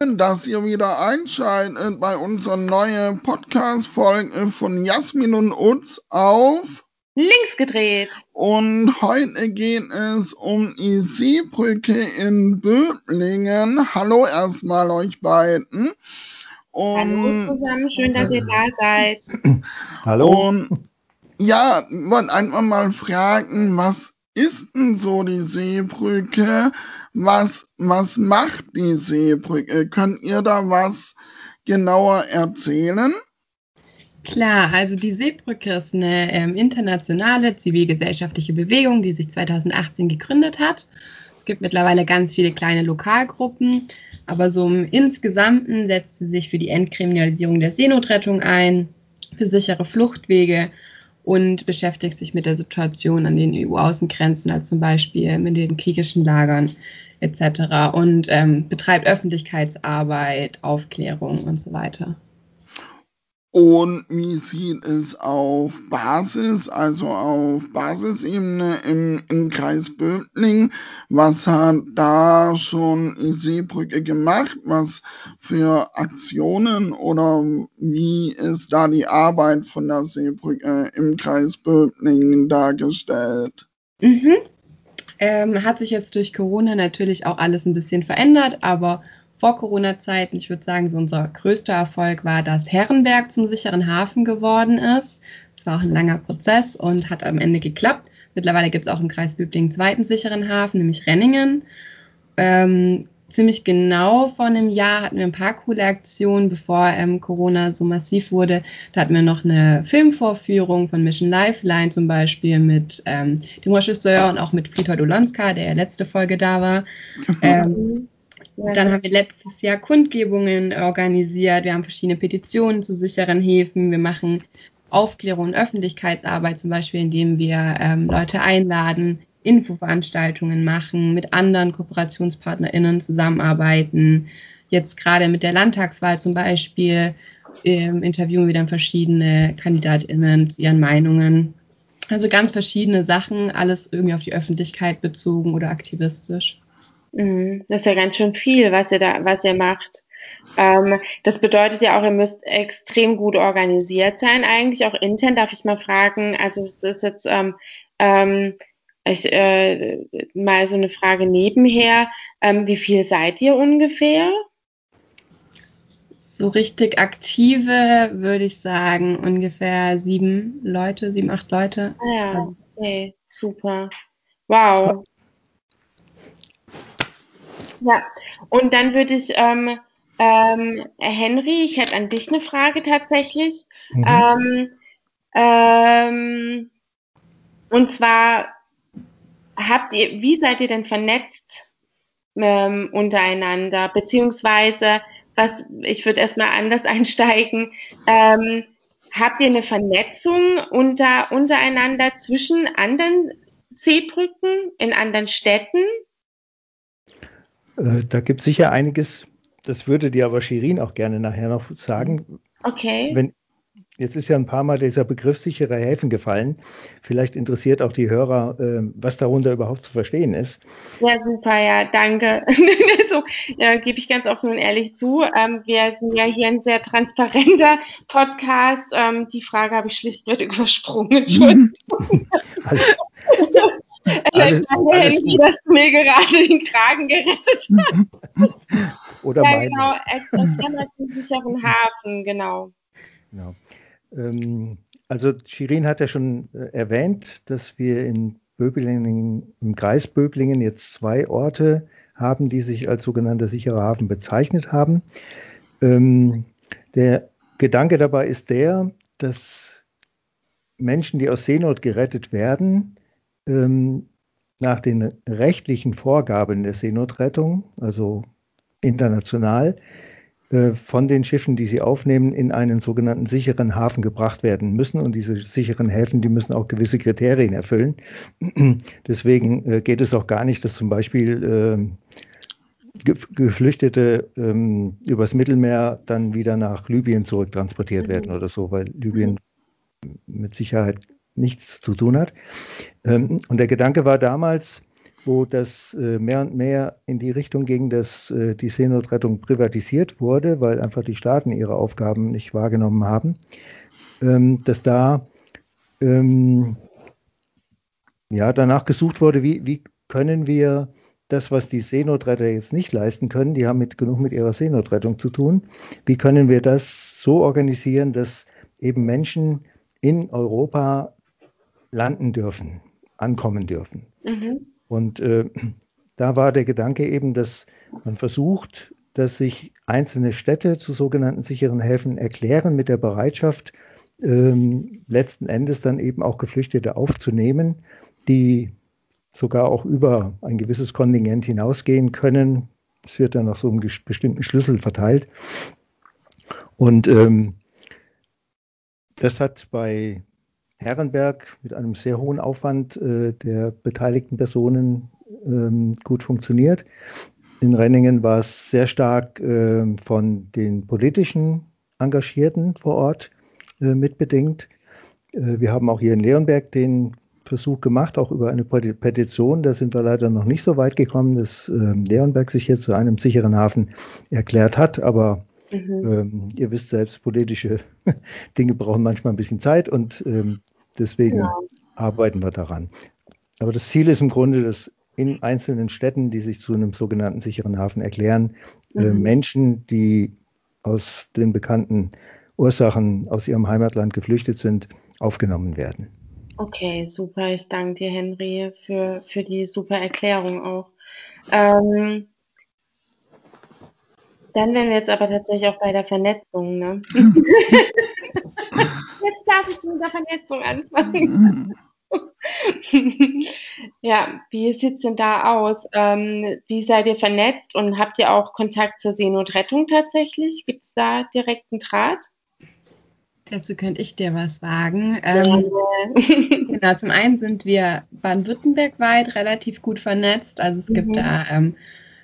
dass ihr wieder einschaltet bei unserer neuen Podcast-Folge von Jasmin und Utz auf Links gedreht. Und heute geht es um die Seebrücke in Böblingen. Hallo erstmal euch beiden. Und Hallo zusammen, schön, dass ihr da seid. Hallo. Und ja, ich wollte einfach mal fragen, was ist denn so die Seebrücke? Was, was macht die Seebrücke? Könnt ihr da was genauer erzählen? Klar, also die Seebrücke ist eine ähm, internationale zivilgesellschaftliche Bewegung, die sich 2018 gegründet hat. Es gibt mittlerweile ganz viele kleine Lokalgruppen, aber so im Insgesamten setzt sie sich für die Entkriminalisierung der Seenotrettung ein, für sichere Fluchtwege und beschäftigt sich mit der Situation an den EU-Außengrenzen, also zum Beispiel mit den kriegischen Lagern etc. und ähm, betreibt Öffentlichkeitsarbeit, Aufklärung und so weiter. Und wie sieht es auf Basis, also auf Basisebene im, im Kreis Böbling? Was hat da schon Seebrücke gemacht? Was für Aktionen oder wie ist da die Arbeit von der Seebrücke im Kreis Böbling dargestellt? Mhm. Ähm, hat sich jetzt durch Corona natürlich auch alles ein bisschen verändert, aber vor Corona-Zeiten, ich würde sagen, so unser größter Erfolg war, dass Herrenberg zum sicheren Hafen geworden ist. Es war auch ein langer Prozess und hat am Ende geklappt. Mittlerweile gibt es auch im Kreis Bübling einen zweiten sicheren Hafen, nämlich Renningen. Ähm, ziemlich genau vor einem Jahr hatten wir ein paar coole Aktionen, bevor ähm, Corona so massiv wurde. Da hatten wir noch eine Filmvorführung von Mission Lifeline zum Beispiel mit ähm, dem Regisseur und auch mit Friedhold Olonska, der ja letzte Folge da war. Ähm, dann haben wir letztes Jahr Kundgebungen organisiert. Wir haben verschiedene Petitionen zu sicheren Häfen. Wir machen Aufklärung und Öffentlichkeitsarbeit, zum Beispiel, indem wir ähm, Leute einladen, Infoveranstaltungen machen, mit anderen KooperationspartnerInnen zusammenarbeiten. Jetzt gerade mit der Landtagswahl zum Beispiel ähm, interviewen wir dann verschiedene KandidatInnen zu ihren Meinungen. Also ganz verschiedene Sachen, alles irgendwie auf die Öffentlichkeit bezogen oder aktivistisch. Mhm. Das ist ja ganz schön viel, was ihr da, was ihr macht. Ähm, das bedeutet ja auch, ihr müsst extrem gut organisiert sein, eigentlich auch intern. Darf ich mal fragen? Also es ist jetzt ähm, ähm, ich, äh, mal so eine Frage nebenher. Ähm, wie viel seid ihr ungefähr? So richtig aktive würde ich sagen ungefähr sieben Leute, sieben, acht Leute. Ah ja, also okay, super. Wow. Ja, und dann würde ich, ähm, ähm, Henry, ich hätte an dich eine Frage tatsächlich. Mhm. Ähm, ähm, und zwar habt ihr, wie seid ihr denn vernetzt ähm, untereinander? Beziehungsweise, was, ich würde erstmal anders einsteigen, ähm, habt ihr eine Vernetzung unter, untereinander zwischen anderen Seebrücken in anderen Städten? Äh, da gibt es sicher einiges, das würde dir aber Shirin auch gerne nachher noch sagen. Okay. Wenn, jetzt ist ja ein paar Mal dieser Begriff sichere Häfen gefallen. Vielleicht interessiert auch die Hörer, äh, was darunter überhaupt zu verstehen ist. Ja, super, ja, danke. so ja, gebe ich ganz offen und ehrlich zu. Ähm, wir sind ja hier ein sehr transparenter Podcast. Ähm, die Frage habe ich schlichtweg übersprungen. Entschuldigung. alles, alles, danke, Henry, dass du mir gerade den Kragen gerettet hast. Oder ja, meine. genau. Zum sicheren Hafen, genau. Genau. Ähm, also Shirin hat ja schon äh, erwähnt, dass wir in Böblingen, im Kreis Böblingen jetzt zwei Orte haben, die sich als sogenannter sicherer Hafen bezeichnet haben. Ähm, der Gedanke dabei ist der, dass Menschen, die aus Seenot gerettet werden, ähm, nach den rechtlichen Vorgaben der Seenotrettung, also international, äh, von den Schiffen, die sie aufnehmen, in einen sogenannten sicheren Hafen gebracht werden müssen. Und diese sicheren Häfen, die müssen auch gewisse Kriterien erfüllen. Deswegen äh, geht es auch gar nicht, dass zum Beispiel äh, Geflüchtete ähm, übers Mittelmeer dann wieder nach Libyen zurücktransportiert mhm. werden oder so, weil Libyen mit Sicherheit nichts zu tun hat. Ähm, und der Gedanke war damals, wo das äh, mehr und mehr in die Richtung ging, dass äh, die Seenotrettung privatisiert wurde, weil einfach die Staaten ihre Aufgaben nicht wahrgenommen haben, ähm, dass da ähm, ja, danach gesucht wurde, wie, wie können wir das, was die Seenotretter jetzt nicht leisten können, die haben mit, genug mit ihrer Seenotrettung zu tun, wie können wir das so organisieren, dass eben Menschen in Europa landen dürfen, ankommen dürfen. Mhm. Und äh, da war der Gedanke eben, dass man versucht, dass sich einzelne Städte zu sogenannten sicheren Häfen erklären mit der Bereitschaft, ähm, letzten Endes dann eben auch Geflüchtete aufzunehmen, die sogar auch über ein gewisses Kontingent hinausgehen können. Es wird dann nach so einem bestimmten Schlüssel verteilt. Und ähm, das hat bei Herrenberg mit einem sehr hohen Aufwand äh, der beteiligten Personen ähm, gut funktioniert. In Renningen war es sehr stark äh, von den politischen Engagierten vor Ort äh, mitbedingt. Äh, wir haben auch hier in Leonberg den Versuch gemacht, auch über eine Petition. Da sind wir leider noch nicht so weit gekommen, dass ähm, Leonberg sich jetzt zu einem sicheren Hafen erklärt hat. Aber Mhm. Ähm, ihr wisst selbst, politische Dinge brauchen manchmal ein bisschen Zeit und ähm, deswegen ja. arbeiten wir daran. Aber das Ziel ist im Grunde, dass in einzelnen Städten, die sich zu einem sogenannten sicheren Hafen erklären, äh, mhm. äh, Menschen, die aus den bekannten Ursachen aus ihrem Heimatland geflüchtet sind, aufgenommen werden. Okay, super. Ich danke dir, Henry, für, für die super Erklärung auch. Ähm, dann wären wir jetzt aber tatsächlich auch bei der Vernetzung, ne? jetzt darf ich mit der Vernetzung anfangen. ja, wie sieht es denn da aus? Ähm, wie seid ihr vernetzt und habt ihr auch Kontakt zur Seenotrettung tatsächlich? Gibt es da direkten Draht? Dazu könnte ich dir was sagen. Ähm, genau, zum einen sind wir baden-württemberg weit relativ gut vernetzt. Also es mhm. gibt da ähm,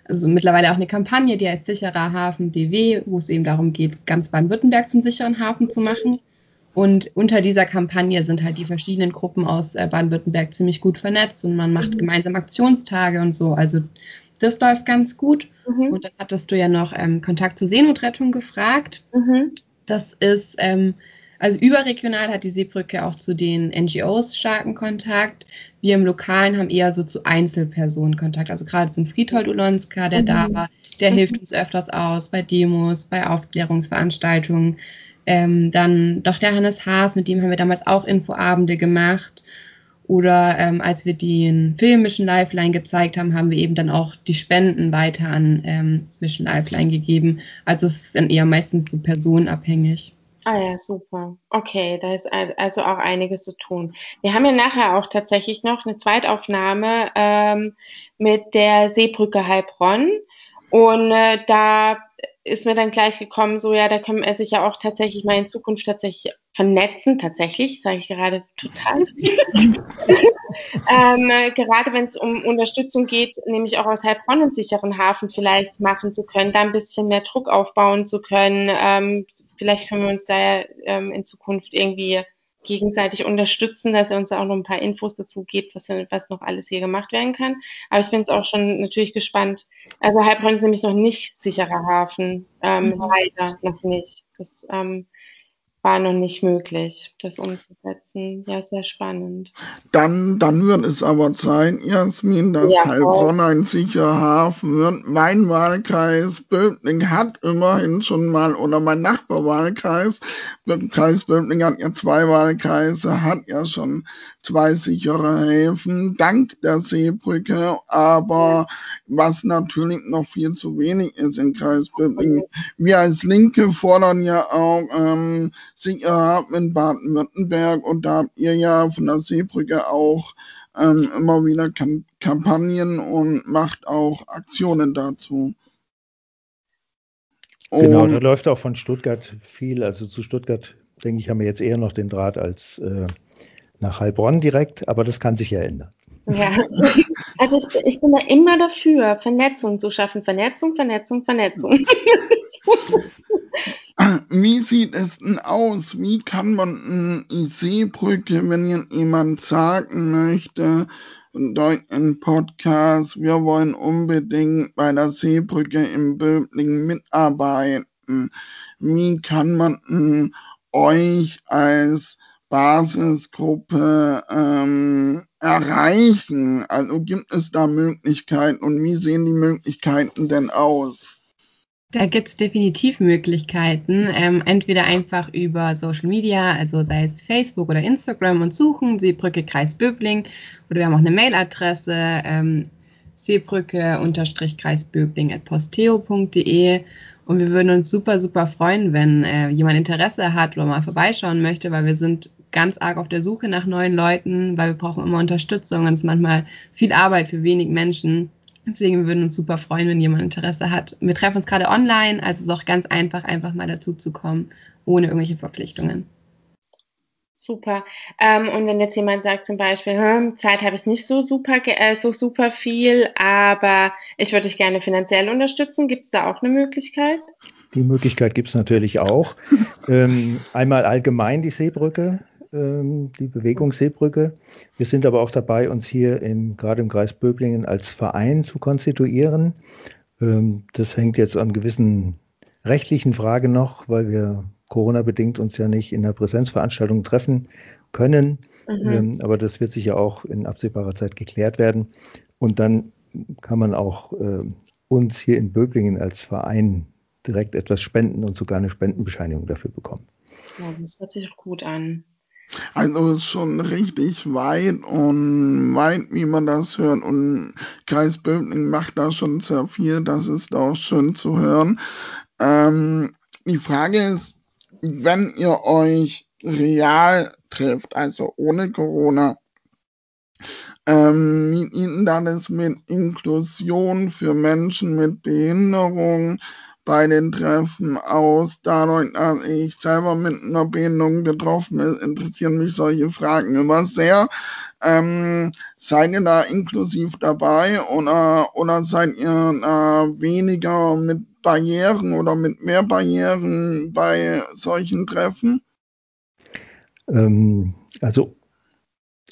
also mittlerweile auch eine Kampagne, die heißt Sicherer Hafen BW, wo es eben darum geht, ganz Baden-Württemberg zum sicheren Hafen zu machen. Und unter dieser Kampagne sind halt die verschiedenen Gruppen aus äh, Baden-Württemberg ziemlich gut vernetzt und man macht mhm. gemeinsam Aktionstage und so. Also das läuft ganz gut. Mhm. Und dann hattest du ja noch ähm, Kontakt zur Seenotrettung gefragt. Mhm. Das ist ähm, also überregional hat die Seebrücke auch zu den NGOs starken Kontakt. Wir im Lokalen haben eher so zu Einzelpersonen Kontakt. Also gerade zum Friedhold Ulonska, der mhm. da war, der mhm. hilft uns öfters aus bei Demos, bei Aufklärungsveranstaltungen. Ähm, dann doch der Hannes Haas, mit dem haben wir damals auch Infoabende gemacht. Oder ähm, als wir den Film Mission Lifeline gezeigt haben, haben wir eben dann auch die Spenden weiter an ähm, Mission Lifeline gegeben. Also es ist dann eher meistens so personenabhängig. Ah ja, super. Okay, da ist also auch einiges zu tun. Wir haben ja nachher auch tatsächlich noch eine Zweitaufnahme ähm, mit der Seebrücke Heilbronn. Und äh, da ist mir dann gleich gekommen, so ja, da können wir sich ja auch tatsächlich mal in Zukunft tatsächlich vernetzen, tatsächlich, sage ich gerade total. ähm, gerade wenn es um Unterstützung geht, nämlich auch aus Heilbronn einen sicheren Hafen vielleicht machen zu können, da ein bisschen mehr Druck aufbauen zu können. Ähm, vielleicht können wir uns da ja ähm, in Zukunft irgendwie gegenseitig unterstützen, dass er uns auch noch ein paar Infos dazu gibt, was, was noch alles hier gemacht werden kann. Aber ich bin jetzt auch schon natürlich gespannt. Also Heilbronn ist nämlich noch nicht sicherer Hafen, ähm, mhm. leider noch nicht. Das ähm, war noch nicht möglich, das umzusetzen. Ja, sehr spannend. Dann, dann wird es aber sein, Jasmin, dass ja, Heilbronn ein sicherer Hafen wird. Mein Wahlkreis Böbling hat immerhin schon mal, oder mein Nachbarwahlkreis, Kreis Böbling hat ja zwei Wahlkreise, hat ja schon zwei sichere Häfen, dank der Seebrücke, aber was natürlich noch viel zu wenig ist im Kreis Böblingen. Wir als Linke fordern ja auch ähm, sichere Hafen in Baden-Württemberg und da habt ihr ja von der Seebrücke auch ähm, immer wieder Kamp Kampagnen und macht auch Aktionen dazu. Genau, da läuft auch von Stuttgart viel. Also zu Stuttgart, denke ich, haben wir jetzt eher noch den Draht als äh, nach Heilbronn direkt, aber das kann sich ja ändern. Ja, also ich, ich bin da immer dafür, Vernetzung zu schaffen. Vernetzung, Vernetzung, Vernetzung. Wie sieht es denn aus? Wie kann man eine Seebrücke, wenn jemand sagen möchte, durch den Podcast. Wir wollen unbedingt bei der Seebrücke im Böbling mitarbeiten. Wie kann man euch als Basisgruppe ähm, erreichen? Also gibt es da Möglichkeiten und wie sehen die Möglichkeiten denn aus? Da gibt es definitiv Möglichkeiten. Ähm, entweder einfach über Social Media, also sei es Facebook oder Instagram und suchen, Seebrücke Kreis Böbling. Oder wir haben auch eine Mailadresse, ähm, seebrücke-kreis böbling at posteo.de. Und wir würden uns super, super freuen, wenn äh, jemand Interesse hat oder mal vorbeischauen möchte, weil wir sind ganz arg auf der Suche nach neuen Leuten, weil wir brauchen immer Unterstützung und es ist manchmal viel Arbeit für wenig Menschen. Deswegen wir würden uns super freuen, wenn jemand Interesse hat. Wir treffen uns gerade online, also es ist auch ganz einfach, einfach mal dazu zu kommen, ohne irgendwelche Verpflichtungen. Super. Ähm, und wenn jetzt jemand sagt zum Beispiel, hm, Zeit habe ich nicht so super, äh, so super viel, aber ich würde dich gerne finanziell unterstützen, gibt es da auch eine Möglichkeit? Die Möglichkeit gibt es natürlich auch. ähm, einmal allgemein die Seebrücke ähm, die Bewegungsseebrücke. Wir sind aber auch dabei, uns hier im, gerade im Kreis Böblingen als Verein zu konstituieren. Ähm, das hängt jetzt an gewissen rechtlichen Fragen noch, weil wir Corona-bedingt uns ja nicht in der Präsenzveranstaltung treffen können. Mhm. Ähm, aber das wird sicher auch in absehbarer Zeit geklärt werden. Und dann kann man auch uns hier in Böblingen als Verein direkt etwas spenden und sogar eine Spendenbescheinigung dafür bekommen. Ja, das hört sich auch gut an. Also ist schon richtig weit und weit, wie man das hört. Und Kreis Böbling macht da schon sehr viel. Das ist auch schön zu hören. Ähm, die Frage ist, wenn ihr euch real trifft, also ohne Corona, ähm, wie Ihnen dann ist mit Inklusion für Menschen mit Behinderung, bei den Treffen aus. Dadurch, dass ich selber mit einer Behinderung betroffen bin, interessieren mich solche Fragen immer sehr. Ähm, seid ihr da inklusiv dabei oder, oder seid ihr äh, weniger mit Barrieren oder mit mehr Barrieren bei solchen Treffen? Ähm, also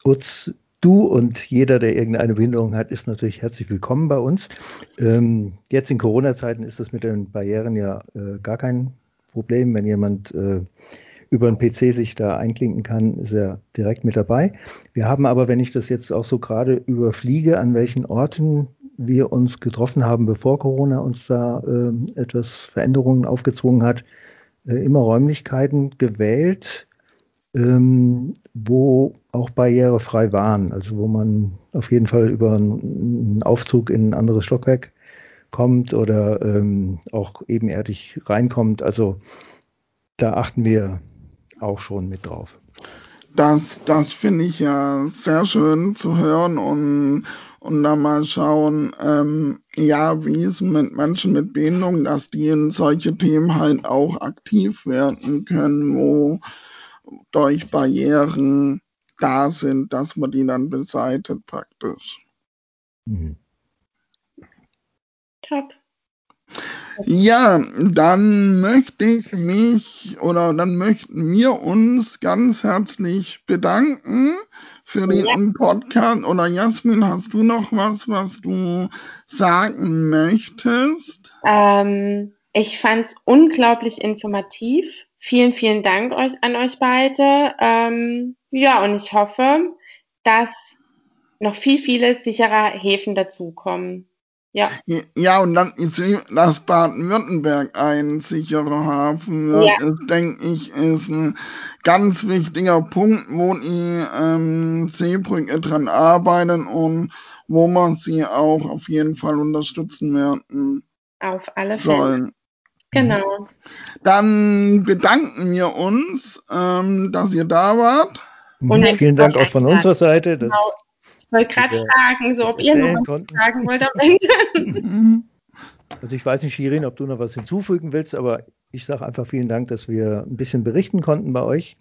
uns Du und jeder, der irgendeine Behinderung hat, ist natürlich herzlich willkommen bei uns. Ähm, jetzt in Corona-Zeiten ist das mit den Barrieren ja äh, gar kein Problem. Wenn jemand äh, über einen PC sich da einklinken kann, ist er direkt mit dabei. Wir haben aber, wenn ich das jetzt auch so gerade überfliege, an welchen Orten wir uns getroffen haben, bevor Corona uns da äh, etwas Veränderungen aufgezwungen hat, äh, immer Räumlichkeiten gewählt, ähm, wo auch barrierefrei waren, also wo man auf jeden Fall über einen Aufzug in ein anderes Stockwerk kommt oder ähm, auch ebenerdig reinkommt. Also da achten wir auch schon mit drauf. Das, das finde ich ja sehr schön zu hören und, und dann mal schauen, ähm, ja, wie es mit Menschen mit Behinderung, dass die in solche Themen halt auch aktiv werden können, wo durch Barrieren da sind, dass man die dann beseitigt praktisch. Mhm. Top. Ja, dann möchte ich mich oder dann möchten wir uns ganz herzlich bedanken für den ja. Podcast. Oder Jasmin, hast du noch was, was du sagen möchtest? Ähm, ich fand es unglaublich informativ. Vielen, vielen Dank euch, an euch beide. Ähm, ja, und ich hoffe, dass noch viel, viele sichere Häfen dazukommen. Ja. Ja, und dann ist das Baden-Württemberg ein sicherer Hafen wird, ja. ist, denke ich, ist ein ganz wichtiger Punkt, wo die ähm, Seebrücke dran arbeiten und wo man sie auch auf jeden Fall unterstützen werden. Auf alle Fälle. Genau. Dann bedanken wir uns, ähm, dass ihr da wart. Und vielen Dank auch von unserer Seite. Genau. Ich wollte gerade fragen, so, ob ihr noch was fragen wollt am Ende. Also ich weiß nicht, Shirin, ob du noch was hinzufügen willst, aber ich sage einfach vielen Dank, dass wir ein bisschen berichten konnten bei euch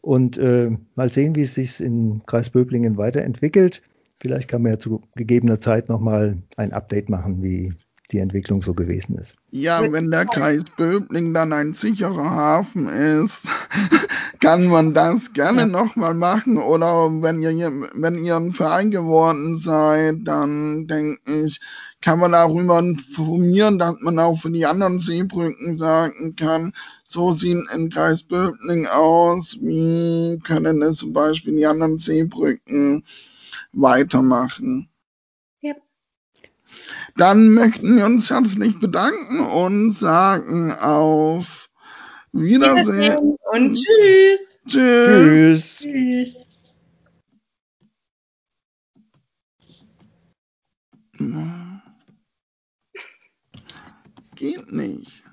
und äh, mal sehen, wie es sich im Kreis Böblingen weiterentwickelt. Vielleicht kann man ja zu gegebener Zeit nochmal ein Update machen, wie die Entwicklung so gewesen ist. Ja, wenn der Kreis Böbling dann ein sicherer Hafen ist, kann man das gerne ja. nochmal machen. Oder wenn ihr, wenn ihr ein Verein geworden seid, dann denke ich, kann man darüber informieren, dass man auch für die anderen Seebrücken sagen kann, so sieht ein Kreis Böbling aus, wie können es zum Beispiel die anderen Seebrücken weitermachen. Dann möchten wir uns herzlich bedanken und sagen auf Wiedersehen. Und tschüss. Tschüss. Tschüss. Geht nicht.